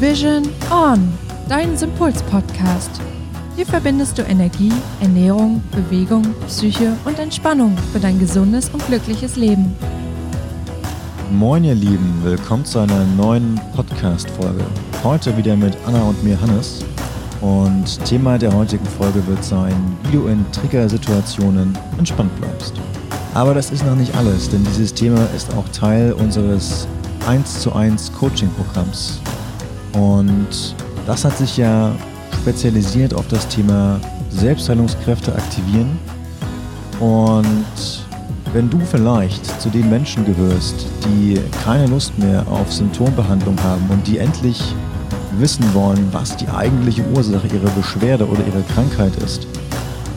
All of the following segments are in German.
Vision On, dein Sympuls-Podcast. Hier verbindest du Energie, Ernährung, Bewegung, Psyche und Entspannung für dein gesundes und glückliches Leben. Moin ihr Lieben, willkommen zu einer neuen Podcast-Folge. Heute wieder mit Anna und mir Hannes. Und Thema der heutigen Folge wird sein, wie du in Triggersituationen entspannt bleibst. Aber das ist noch nicht alles, denn dieses Thema ist auch Teil unseres 1 zu 1 Coaching-Programms. Und das hat sich ja spezialisiert auf das Thema Selbstheilungskräfte aktivieren. Und wenn du vielleicht zu den Menschen gehörst, die keine Lust mehr auf Symptombehandlung haben und die endlich wissen wollen, was die eigentliche Ursache ihrer Beschwerde oder ihrer Krankheit ist,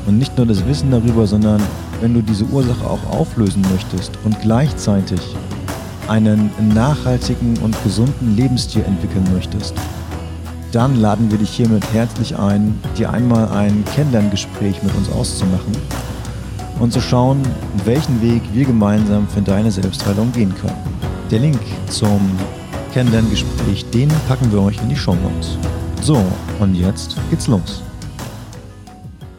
und nicht nur das Wissen darüber, sondern wenn du diese Ursache auch auflösen möchtest und gleichzeitig einen nachhaltigen und gesunden Lebensstil entwickeln möchtest, dann laden wir dich hiermit herzlich ein, dir einmal ein Kennenlerngespräch mit uns auszumachen und zu schauen, welchen Weg wir gemeinsam für deine Selbstheilung gehen können. Der Link zum Kennenlerngespräch, den packen wir euch in die Show Notes. So, und jetzt geht's los.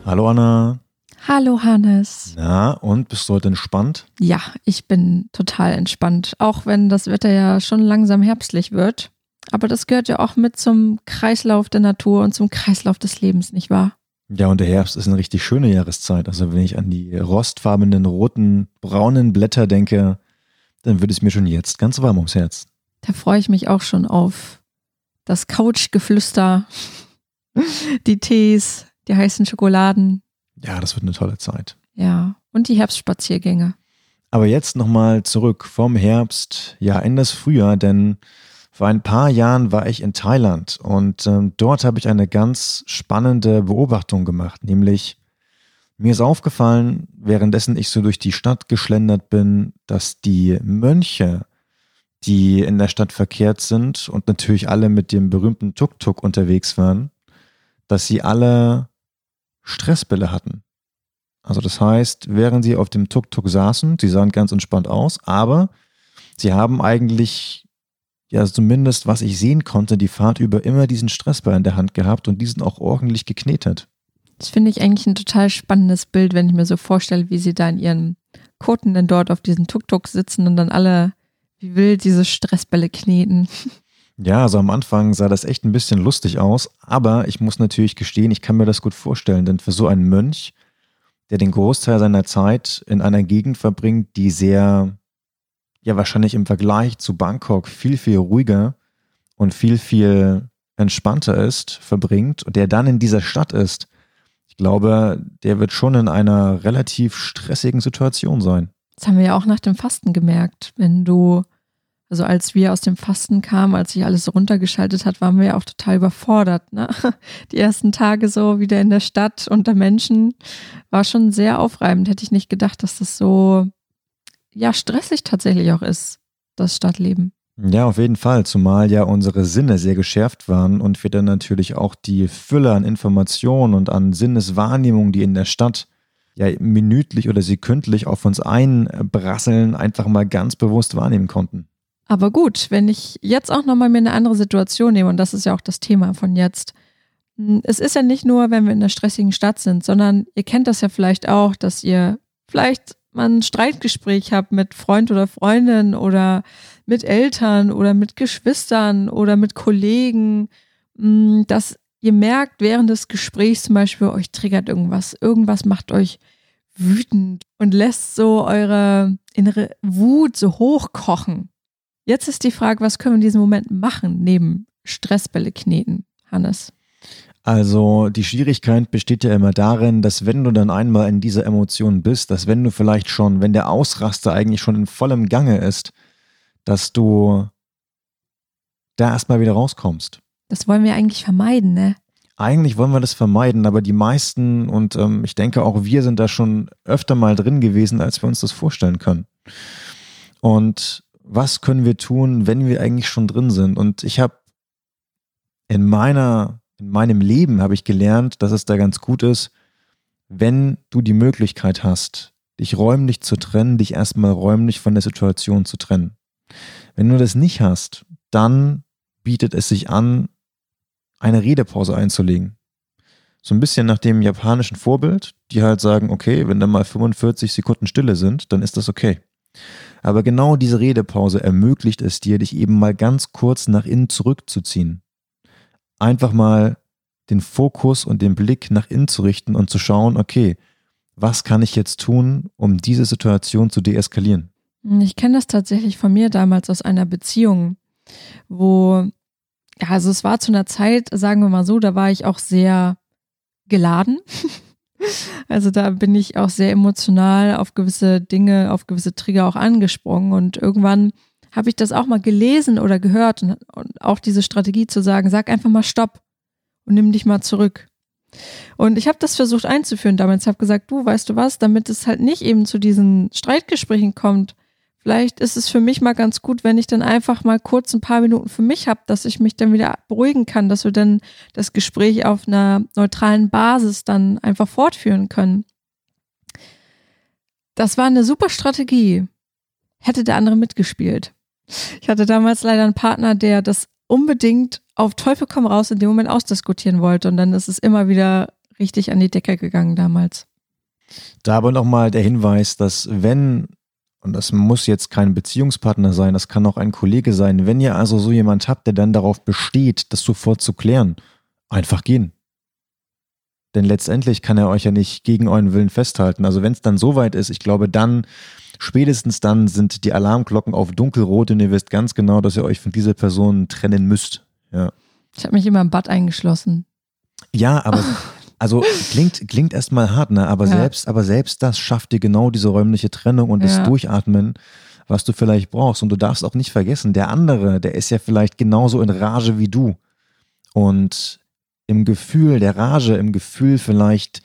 Hallo Anna. Hallo Hannes. Na, und bist du heute entspannt? Ja, ich bin total entspannt, auch wenn das Wetter ja schon langsam herbstlich wird. Aber das gehört ja auch mit zum Kreislauf der Natur und zum Kreislauf des Lebens, nicht wahr? Ja, und der Herbst ist eine richtig schöne Jahreszeit. Also wenn ich an die rostfarbenen, roten, braunen Blätter denke, dann wird es mir schon jetzt ganz warm ums Herz. Da freue ich mich auch schon auf das Couchgeflüster, die Tees, die heißen Schokoladen. Ja, das wird eine tolle Zeit. Ja, und die Herbstspaziergänge. Aber jetzt nochmal zurück vom Herbst, ja, in das Frühjahr, denn vor ein paar Jahren war ich in Thailand und ähm, dort habe ich eine ganz spannende Beobachtung gemacht, nämlich mir ist aufgefallen, währenddessen ich so durch die Stadt geschlendert bin, dass die Mönche, die in der Stadt verkehrt sind und natürlich alle mit dem berühmten Tuk-Tuk unterwegs waren, dass sie alle Stressbälle hatten. Also das heißt, während sie auf dem Tuk-Tuk saßen, sie sahen ganz entspannt aus, aber sie haben eigentlich ja zumindest, was ich sehen konnte, die Fahrt über immer diesen Stressball in der Hand gehabt und diesen auch ordentlich geknetet. Das finde ich eigentlich ein total spannendes Bild, wenn ich mir so vorstelle, wie sie da in ihren Koten denn dort auf diesen Tuk-Tuk sitzen und dann alle wie wild diese Stressbälle kneten. Ja, also am Anfang sah das echt ein bisschen lustig aus, aber ich muss natürlich gestehen, ich kann mir das gut vorstellen, denn für so einen Mönch, der den Großteil seiner Zeit in einer Gegend verbringt, die sehr ja wahrscheinlich im Vergleich zu Bangkok viel, viel ruhiger und viel, viel entspannter ist, verbringt und der dann in dieser Stadt ist, ich glaube, der wird schon in einer relativ stressigen Situation sein. Das haben wir ja auch nach dem Fasten gemerkt. Wenn du, also als wir aus dem Fasten kamen, als sich alles runtergeschaltet hat, waren wir ja auch total überfordert. Ne? Die ersten Tage so wieder in der Stadt unter Menschen war schon sehr aufreibend. Hätte ich nicht gedacht, dass das so ja stressig tatsächlich auch ist, das Stadtleben. Ja, auf jeden Fall, zumal ja unsere Sinne sehr geschärft waren und wir dann natürlich auch die Fülle an Informationen und an Sinneswahrnehmungen, die in der Stadt ja minütlich oder sekündlich auf uns einbrasseln, einfach mal ganz bewusst wahrnehmen konnten. Aber gut, wenn ich jetzt auch nochmal mir eine andere Situation nehme, und das ist ja auch das Thema von jetzt. Hm, es ist ja nicht nur, wenn wir in einer stressigen Stadt sind, sondern ihr kennt das ja vielleicht auch, dass ihr vielleicht man ein Streitgespräch habt mit Freund oder Freundin oder mit Eltern oder mit Geschwistern oder mit Kollegen, mm, dass ihr merkt während des Gesprächs zum Beispiel, euch triggert irgendwas, irgendwas macht euch wütend und lässt so eure innere Wut so hochkochen. Jetzt ist die Frage, was können wir in diesem Moment machen, neben Stressbälle kneten, Hannes? Also die Schwierigkeit besteht ja immer darin, dass wenn du dann einmal in dieser Emotion bist, dass wenn du vielleicht schon, wenn der Ausraster eigentlich schon in vollem Gange ist, dass du da erstmal wieder rauskommst. Das wollen wir eigentlich vermeiden, ne? Eigentlich wollen wir das vermeiden, aber die meisten und ähm, ich denke auch wir sind da schon öfter mal drin gewesen, als wir uns das vorstellen können. Und was können wir tun, wenn wir eigentlich schon drin sind? Und ich habe in meiner in meinem Leben habe ich gelernt, dass es da ganz gut ist, wenn du die Möglichkeit hast, dich räumlich zu trennen, dich erstmal räumlich von der Situation zu trennen. Wenn du das nicht hast, dann bietet es sich an, eine Redepause einzulegen. So ein bisschen nach dem japanischen Vorbild, die halt sagen, okay, wenn da mal 45 Sekunden Stille sind, dann ist das okay. Aber genau diese Redepause ermöglicht es dir, dich eben mal ganz kurz nach innen zurückzuziehen. Einfach mal den Fokus und den Blick nach innen zu richten und zu schauen, okay, was kann ich jetzt tun, um diese Situation zu deeskalieren? Ich kenne das tatsächlich von mir damals aus einer Beziehung, wo, ja, also es war zu einer Zeit, sagen wir mal so, da war ich auch sehr geladen. Also da bin ich auch sehr emotional auf gewisse Dinge, auf gewisse Trigger auch angesprungen und irgendwann habe ich das auch mal gelesen oder gehört und, und auch diese Strategie zu sagen, sag einfach mal Stopp und nimm dich mal zurück. Und ich habe das versucht einzuführen damals, habe gesagt, du, weißt du was, damit es halt nicht eben zu diesen Streitgesprächen kommt, vielleicht ist es für mich mal ganz gut, wenn ich dann einfach mal kurz ein paar Minuten für mich habe, dass ich mich dann wieder beruhigen kann, dass wir dann das Gespräch auf einer neutralen Basis dann einfach fortführen können. Das war eine super Strategie. Hätte der andere mitgespielt. Ich hatte damals leider einen Partner, der das unbedingt auf Teufel komm raus in dem Moment ausdiskutieren wollte. Und dann ist es immer wieder richtig an die Decke gegangen damals. Da aber nochmal der Hinweis, dass wenn, und das muss jetzt kein Beziehungspartner sein, das kann auch ein Kollege sein, wenn ihr also so jemand habt, der dann darauf besteht, das sofort zu klären, einfach gehen. Denn letztendlich kann er euch ja nicht gegen euren Willen festhalten. Also wenn es dann soweit ist, ich glaube, dann, spätestens dann sind die Alarmglocken auf dunkelrot und ihr wisst ganz genau, dass ihr euch von dieser Person trennen müsst. Ja. Ich habe mich immer im Bad eingeschlossen. Ja, aber also klingt, klingt erstmal hart, ne? Aber ja. selbst, aber selbst das schafft dir genau diese räumliche Trennung und das Durchatmen, was du vielleicht brauchst. Und du darfst auch nicht vergessen, der andere, der ist ja vielleicht genauso in Rage wie du. Und im Gefühl der Rage, im Gefühl vielleicht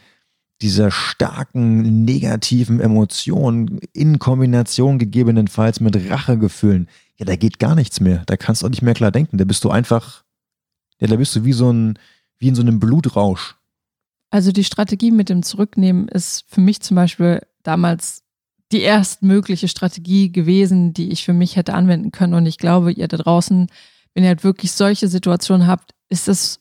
dieser starken negativen Emotionen in Kombination gegebenenfalls mit Rachegefühlen, ja, da geht gar nichts mehr. Da kannst du auch nicht mehr klar denken. Da bist du einfach, ja, da bist du wie so ein, wie in so einem Blutrausch. Also die Strategie mit dem Zurücknehmen ist für mich zum Beispiel damals die erstmögliche Strategie gewesen, die ich für mich hätte anwenden können. Und ich glaube, ihr da draußen, wenn ihr halt wirklich solche Situationen habt, ist es,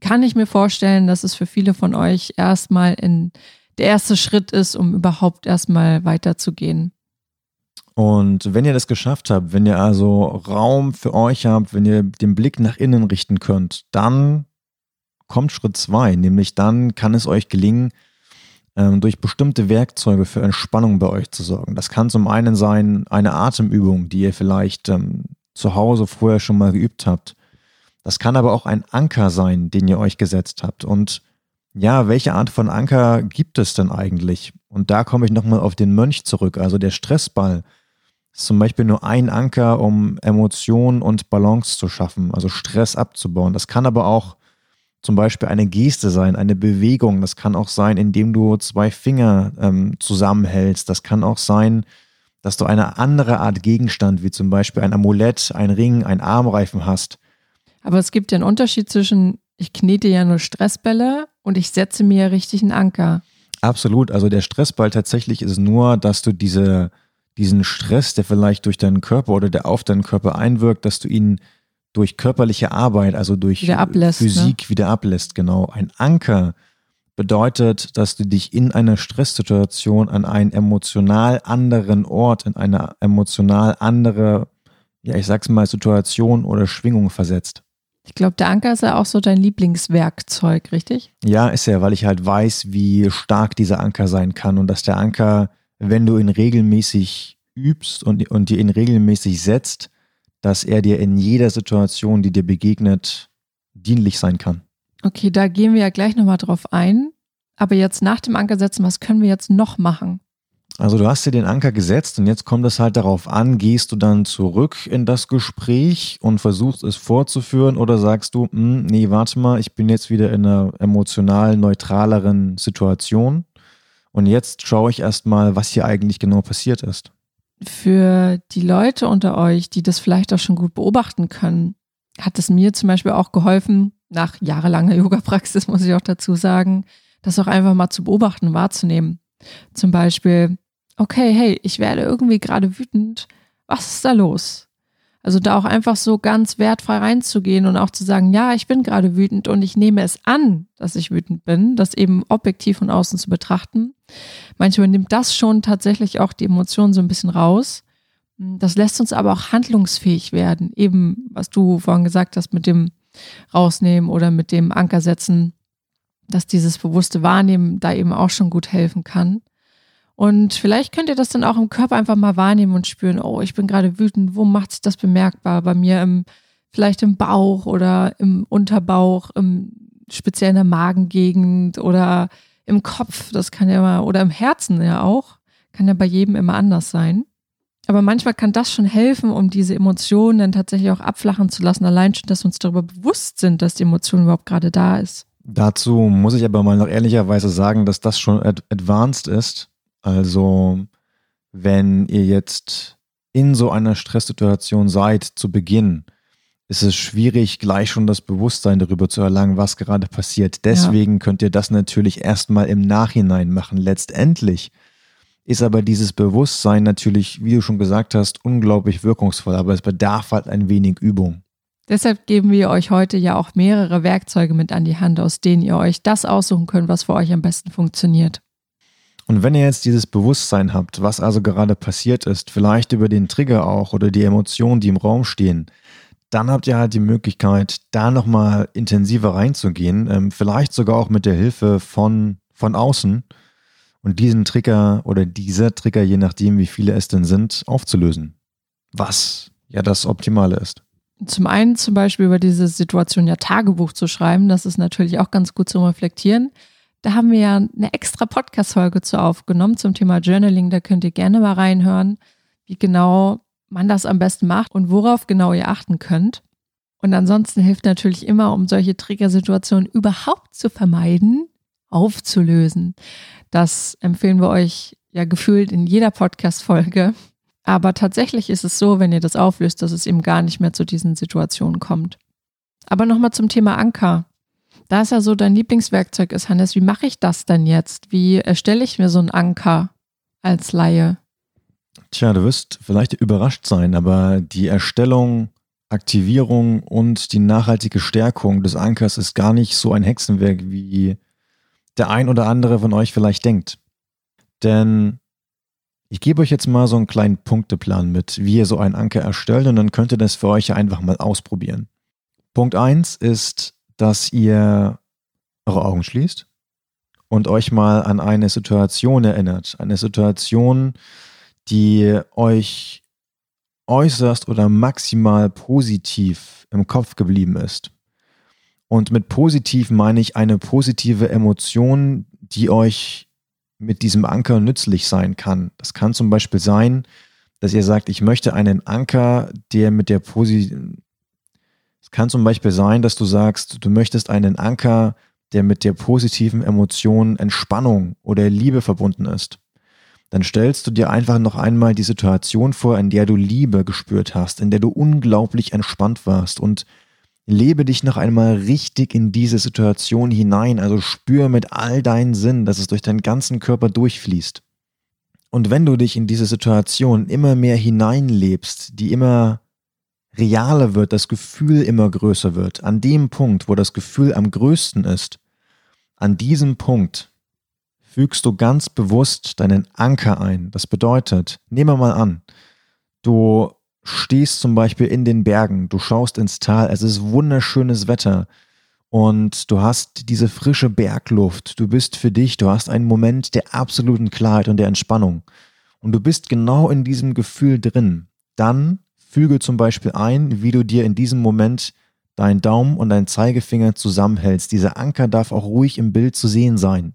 kann ich mir vorstellen, dass es für viele von euch erstmal in der erste Schritt ist, um überhaupt erstmal weiterzugehen. Und wenn ihr das geschafft habt, wenn ihr also Raum für euch habt, wenn ihr den Blick nach innen richten könnt, dann kommt Schritt zwei, nämlich dann kann es euch gelingen, ähm, durch bestimmte Werkzeuge für Entspannung bei euch zu sorgen. Das kann zum einen sein eine Atemübung, die ihr vielleicht ähm, zu Hause vorher schon mal geübt habt. Das kann aber auch ein Anker sein, den ihr euch gesetzt habt. Und ja, welche Art von Anker gibt es denn eigentlich? Und da komme ich nochmal auf den Mönch zurück, also der Stressball ist zum Beispiel nur ein Anker, um Emotionen und Balance zu schaffen, also Stress abzubauen. Das kann aber auch zum Beispiel eine Geste sein, eine Bewegung. Das kann auch sein, indem du zwei Finger ähm, zusammenhältst. Das kann auch sein, dass du eine andere Art Gegenstand, wie zum Beispiel ein Amulett, ein Ring, ein Armreifen hast. Aber es gibt ja einen Unterschied zwischen, ich knete ja nur Stressbälle und ich setze mir richtig einen Anker. Absolut. Also der Stressball tatsächlich ist nur, dass du diese diesen Stress, der vielleicht durch deinen Körper oder der auf deinen Körper einwirkt, dass du ihn durch körperliche Arbeit, also durch wieder ablässt, Physik ne? wieder ablässt, genau. Ein Anker bedeutet, dass du dich in einer Stresssituation an einen emotional anderen Ort, in eine emotional andere, ja, ich sag's mal, Situation oder Schwingung versetzt. Ich glaube, der Anker ist ja auch so dein Lieblingswerkzeug, richtig? Ja, ist er, weil ich halt weiß, wie stark dieser Anker sein kann und dass der Anker wenn du ihn regelmäßig übst und, und dir ihn regelmäßig setzt, dass er dir in jeder Situation, die dir begegnet, dienlich sein kann. Okay, da gehen wir ja gleich nochmal drauf ein. Aber jetzt nach dem Anker setzen, was können wir jetzt noch machen? Also du hast dir den Anker gesetzt und jetzt kommt es halt darauf an, gehst du dann zurück in das Gespräch und versuchst es fortzuführen oder sagst du, hm, nee, warte mal, ich bin jetzt wieder in einer emotional neutraleren Situation und jetzt schaue ich erstmal, was hier eigentlich genau passiert ist. Für die Leute unter euch, die das vielleicht auch schon gut beobachten können, hat es mir zum Beispiel auch geholfen, nach jahrelanger Yoga-Praxis muss ich auch dazu sagen, das auch einfach mal zu beobachten, wahrzunehmen. Zum Beispiel, okay, hey, ich werde irgendwie gerade wütend. Was ist da los? Also da auch einfach so ganz wertfrei reinzugehen und auch zu sagen, ja, ich bin gerade wütend und ich nehme es an, dass ich wütend bin, das eben objektiv von außen zu betrachten. Manchmal nimmt das schon tatsächlich auch die Emotionen so ein bisschen raus. Das lässt uns aber auch handlungsfähig werden. Eben, was du vorhin gesagt hast, mit dem Rausnehmen oder mit dem Anker setzen, dass dieses bewusste Wahrnehmen da eben auch schon gut helfen kann. Und vielleicht könnt ihr das dann auch im Körper einfach mal wahrnehmen und spüren, oh, ich bin gerade wütend, wo macht sich das bemerkbar? Bei mir im, vielleicht im Bauch oder im Unterbauch, im, speziell in der Magengegend oder im Kopf, das kann ja mal, oder im Herzen ja auch, kann ja bei jedem immer anders sein. Aber manchmal kann das schon helfen, um diese Emotionen dann tatsächlich auch abflachen zu lassen, allein schon, dass wir uns darüber bewusst sind, dass die Emotion überhaupt gerade da ist. Dazu muss ich aber mal noch ehrlicherweise sagen, dass das schon ad advanced ist also wenn ihr jetzt in so einer Stresssituation seid zu Beginn, ist es schwierig, gleich schon das Bewusstsein darüber zu erlangen, was gerade passiert. Deswegen ja. könnt ihr das natürlich erstmal im Nachhinein machen. Letztendlich ist aber dieses Bewusstsein natürlich, wie du schon gesagt hast, unglaublich wirkungsvoll, aber es bedarf halt ein wenig Übung. Deshalb geben wir euch heute ja auch mehrere Werkzeuge mit an die Hand, aus denen ihr euch das aussuchen könnt, was für euch am besten funktioniert. Und wenn ihr jetzt dieses Bewusstsein habt, was also gerade passiert ist, vielleicht über den Trigger auch oder die Emotionen, die im Raum stehen, dann habt ihr halt die Möglichkeit, da nochmal intensiver reinzugehen, ähm, vielleicht sogar auch mit der Hilfe von, von außen und diesen Trigger oder diese Trigger, je nachdem wie viele es denn sind, aufzulösen. Was ja das Optimale ist. Zum einen zum Beispiel über diese Situation ja Tagebuch zu schreiben, das ist natürlich auch ganz gut zu reflektieren. Da haben wir ja eine extra Podcast-Folge zu aufgenommen zum Thema Journaling. Da könnt ihr gerne mal reinhören, wie genau man das am besten macht und worauf genau ihr achten könnt. Und ansonsten hilft natürlich immer, um solche Triggersituationen überhaupt zu vermeiden, aufzulösen. Das empfehlen wir euch ja gefühlt in jeder Podcast-Folge. Aber tatsächlich ist es so, wenn ihr das auflöst, dass es eben gar nicht mehr zu diesen Situationen kommt. Aber nochmal zum Thema Anker. Da es ja so dein Lieblingswerkzeug ist, Hannes, wie mache ich das denn jetzt? Wie erstelle ich mir so einen Anker als Laie? Tja, du wirst vielleicht überrascht sein, aber die Erstellung, Aktivierung und die nachhaltige Stärkung des Ankers ist gar nicht so ein Hexenwerk, wie der ein oder andere von euch vielleicht denkt. Denn ich gebe euch jetzt mal so einen kleinen Punkteplan mit, wie ihr so einen Anker erstellt und dann könnt ihr das für euch einfach mal ausprobieren. Punkt 1 ist dass ihr eure Augen schließt und euch mal an eine Situation erinnert. Eine Situation, die euch äußerst oder maximal positiv im Kopf geblieben ist. Und mit positiv meine ich eine positive Emotion, die euch mit diesem Anker nützlich sein kann. Das kann zum Beispiel sein, dass ihr sagt, ich möchte einen Anker, der mit der Posi es kann zum Beispiel sein, dass du sagst, du möchtest einen Anker, der mit der positiven Emotion Entspannung oder Liebe verbunden ist. Dann stellst du dir einfach noch einmal die Situation vor, in der du Liebe gespürt hast, in der du unglaublich entspannt warst und lebe dich noch einmal richtig in diese Situation hinein, also spür mit all deinen Sinnen, dass es durch deinen ganzen Körper durchfließt. Und wenn du dich in diese Situation immer mehr hineinlebst, die immer realer wird, das Gefühl immer größer wird, an dem Punkt, wo das Gefühl am größten ist, an diesem Punkt fügst du ganz bewusst deinen Anker ein. Das bedeutet, nehmen wir mal an, du stehst zum Beispiel in den Bergen, du schaust ins Tal, es ist wunderschönes Wetter und du hast diese frische Bergluft, du bist für dich, du hast einen Moment der absoluten Klarheit und der Entspannung und du bist genau in diesem Gefühl drin. Dann Füge zum Beispiel ein, wie du dir in diesem Moment deinen Daumen und deinen Zeigefinger zusammenhältst. Dieser Anker darf auch ruhig im Bild zu sehen sein.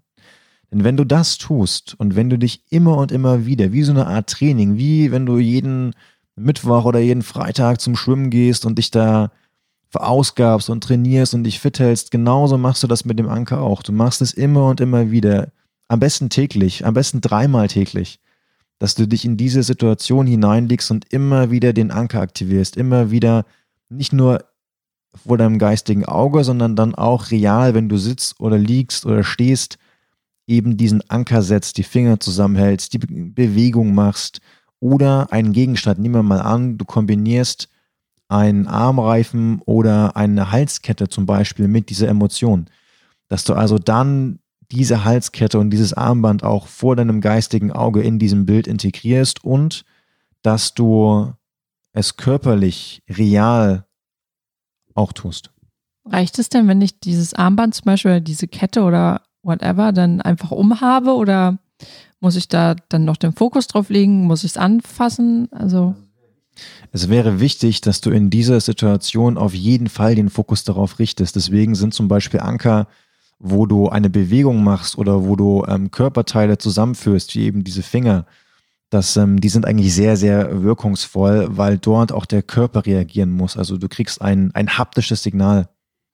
Denn wenn du das tust und wenn du dich immer und immer wieder, wie so eine Art Training, wie wenn du jeden Mittwoch oder jeden Freitag zum Schwimmen gehst und dich da verausgabst und trainierst und dich fit hältst, genauso machst du das mit dem Anker auch. Du machst es immer und immer wieder. Am besten täglich, am besten dreimal täglich dass du dich in diese Situation hineinlegst und immer wieder den Anker aktivierst, immer wieder nicht nur vor deinem geistigen Auge, sondern dann auch real, wenn du sitzt oder liegst oder stehst, eben diesen Anker setzt, die Finger zusammenhältst, die Bewegung machst oder einen Gegenstand. Nehmen wir mal an, du kombinierst ein Armreifen oder eine Halskette zum Beispiel mit dieser Emotion. Dass du also dann diese Halskette und dieses Armband auch vor deinem geistigen Auge in diesem Bild integrierst und dass du es körperlich, real auch tust. Reicht es denn, wenn ich dieses Armband zum Beispiel oder diese Kette oder whatever dann einfach umhabe oder muss ich da dann noch den Fokus drauf legen? Muss ich es anfassen? Also. Es wäre wichtig, dass du in dieser Situation auf jeden Fall den Fokus darauf richtest. Deswegen sind zum Beispiel Anker, wo du eine Bewegung machst oder wo du ähm, Körperteile zusammenführst, wie eben diese Finger, das, ähm, die sind eigentlich sehr, sehr wirkungsvoll, weil dort auch der Körper reagieren muss. Also du kriegst ein, ein haptisches Signal.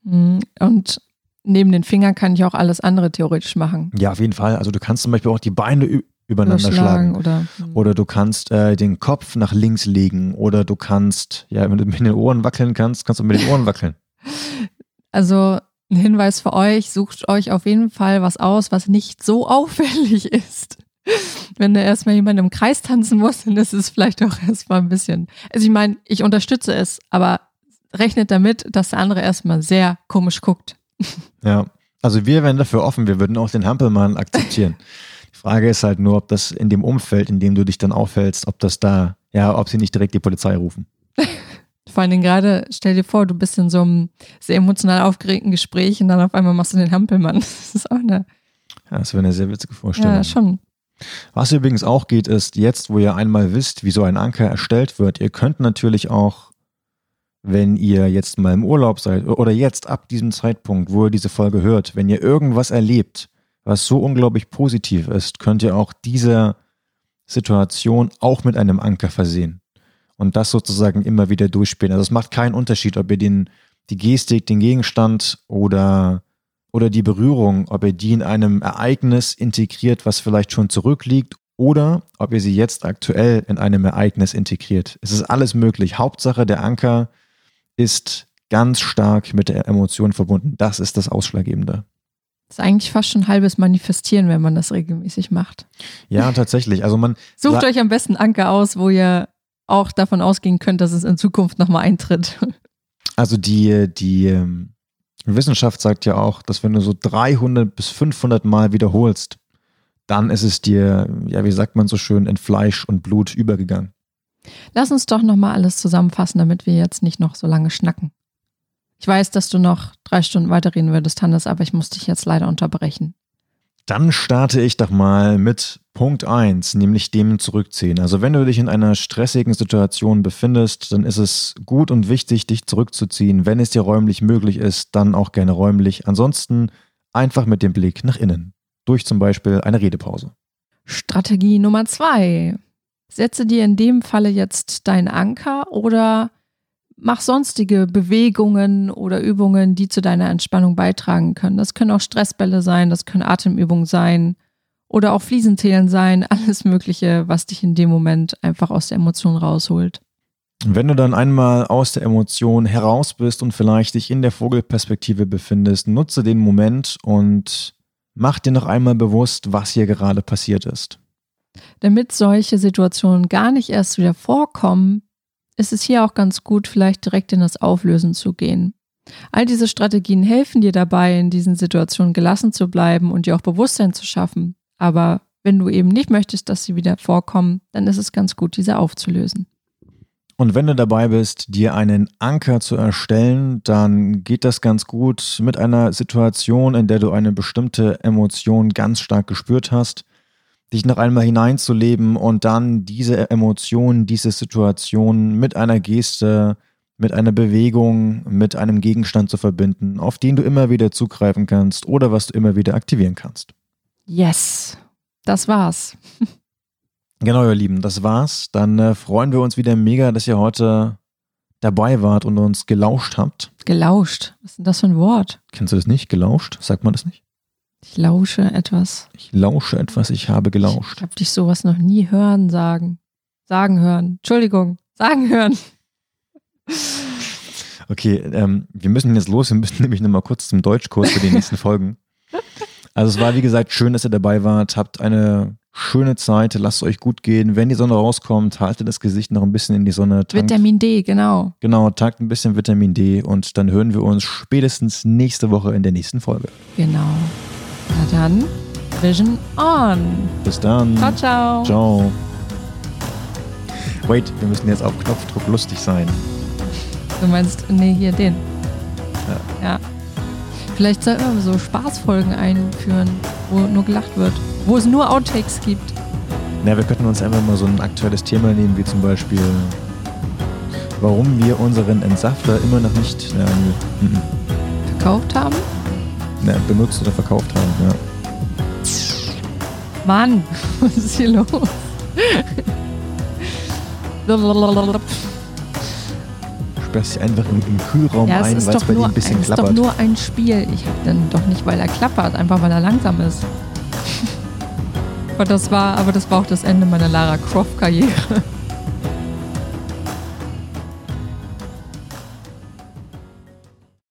Mhm. Und neben den Fingern kann ich auch alles andere theoretisch machen. Ja, auf jeden Fall. Also du kannst zum Beispiel auch die Beine übereinander schlagen. Oder, mhm. oder du kannst äh, den Kopf nach links legen. Oder du kannst, ja, wenn du mit den Ohren wackeln kannst, kannst du mit den Ohren wackeln. Also ein Hinweis für euch, sucht euch auf jeden Fall was aus, was nicht so auffällig ist. Wenn da erstmal jemand im Kreis tanzen muss, dann ist es vielleicht auch erstmal ein bisschen. Also ich meine, ich unterstütze es, aber rechnet damit, dass der andere erstmal sehr komisch guckt. Ja, also wir wären dafür offen, wir würden auch den Hampelmann akzeptieren. Die Frage ist halt nur, ob das in dem Umfeld, in dem du dich dann aufhältst, ob das da, ja, ob sie nicht direkt die Polizei rufen. Vor allen Dingen gerade, stell dir vor, du bist in so einem sehr emotional aufgeregten Gespräch und dann auf einmal machst du den Hampelmann. Das ist auch eine. Ja, das wäre eine sehr witzige Vorstellung. Ja, schon. Was übrigens auch geht, ist jetzt, wo ihr einmal wisst, wie so ein Anker erstellt wird, ihr könnt natürlich auch, wenn ihr jetzt mal im Urlaub seid oder jetzt ab diesem Zeitpunkt, wo ihr diese Folge hört, wenn ihr irgendwas erlebt, was so unglaublich positiv ist, könnt ihr auch diese Situation auch mit einem Anker versehen und das sozusagen immer wieder durchspielen. Also es macht keinen Unterschied, ob ihr den, die Gestik, den Gegenstand oder oder die Berührung, ob ihr die in einem Ereignis integriert, was vielleicht schon zurückliegt, oder ob ihr sie jetzt aktuell in einem Ereignis integriert. Es ist alles möglich. Hauptsache, der Anker ist ganz stark mit der Emotion verbunden. Das ist das Ausschlaggebende. Das ist eigentlich fast schon halbes Manifestieren, wenn man das regelmäßig macht. Ja, tatsächlich. Also man sucht euch am besten Anker aus, wo ihr auch davon ausgehen könnt, dass es in Zukunft nochmal eintritt. Also die, die, ähm, Wissenschaft sagt ja auch, dass wenn du so 300 bis 500 Mal wiederholst, dann ist es dir, ja, wie sagt man so schön, in Fleisch und Blut übergegangen. Lass uns doch nochmal alles zusammenfassen, damit wir jetzt nicht noch so lange schnacken. Ich weiß, dass du noch drei Stunden weiterreden würdest, Hannes, aber ich muss dich jetzt leider unterbrechen. Dann starte ich doch mal mit Punkt 1, nämlich dem Zurückziehen. Also wenn du dich in einer stressigen Situation befindest, dann ist es gut und wichtig, dich zurückzuziehen. Wenn es dir räumlich möglich ist, dann auch gerne räumlich. Ansonsten einfach mit dem Blick nach innen. Durch zum Beispiel eine Redepause. Strategie Nummer 2. Setze dir in dem Falle jetzt deinen Anker oder mach sonstige Bewegungen oder Übungen, die zu deiner Entspannung beitragen können. Das können auch Stressbälle sein, das können Atemübungen sein oder auch Fliesenzählen sein, alles Mögliche, was dich in dem Moment einfach aus der Emotion rausholt. Wenn du dann einmal aus der Emotion heraus bist und vielleicht dich in der Vogelperspektive befindest, nutze den Moment und mach dir noch einmal bewusst, was hier gerade passiert ist. Damit solche Situationen gar nicht erst wieder vorkommen, ist es hier auch ganz gut, vielleicht direkt in das Auflösen zu gehen. All diese Strategien helfen dir dabei, in diesen Situationen gelassen zu bleiben und dir auch Bewusstsein zu schaffen. Aber wenn du eben nicht möchtest, dass sie wieder vorkommen, dann ist es ganz gut, diese aufzulösen. Und wenn du dabei bist, dir einen Anker zu erstellen, dann geht das ganz gut mit einer Situation, in der du eine bestimmte Emotion ganz stark gespürt hast dich noch einmal hineinzuleben und dann diese Emotionen, diese Situation mit einer Geste, mit einer Bewegung, mit einem Gegenstand zu verbinden, auf den du immer wieder zugreifen kannst oder was du immer wieder aktivieren kannst. Yes, das war's. Genau, ihr Lieben, das war's. Dann äh, freuen wir uns wieder mega, dass ihr heute dabei wart und uns gelauscht habt. Gelauscht? Was ist denn das für ein Wort? Kennst du das nicht? Gelauscht? Sagt man das nicht? Ich lausche etwas. Ich lausche etwas, ich habe gelauscht. Ich habe dich sowas noch nie hören sagen. Sagen hören. Entschuldigung, sagen hören. Okay, ähm, wir müssen jetzt los. Wir müssen nämlich nochmal kurz zum Deutschkurs für die nächsten Folgen. Also es war, wie gesagt, schön, dass ihr dabei wart. Habt eine schöne Zeit, lasst es euch gut gehen. Wenn die Sonne rauskommt, haltet das Gesicht noch ein bisschen in die Sonne. Tankt, Vitamin D, genau. Genau, tagt ein bisschen Vitamin D und dann hören wir uns spätestens nächste Woche in der nächsten Folge. Genau. Na dann, Vision on. Bis dann. Ciao, ciao. Ciao. Wait, wir müssen jetzt auf Knopfdruck lustig sein. Du meinst, nee, hier den. Ja. ja. Vielleicht sollten wir so Spaßfolgen einführen, wo nur gelacht wird. Wo es nur Outtakes gibt. Na, wir könnten uns einfach mal so ein aktuelles Thema nehmen, wie zum Beispiel, warum wir unseren Entsafter immer noch nicht na, -n. verkauft haben? Na, benutzt oder verkauft haben, ja. Mann, was ist hier los? sperrst dich einfach im, im Kühlraum ja, ein, weil es bei dir ein bisschen klappert. Es ist doch nur ein Spiel. Ich habe dann doch nicht, weil er klappert, einfach weil er langsam ist. aber, das war, aber das war auch das Ende meiner Lara Croft-Karriere.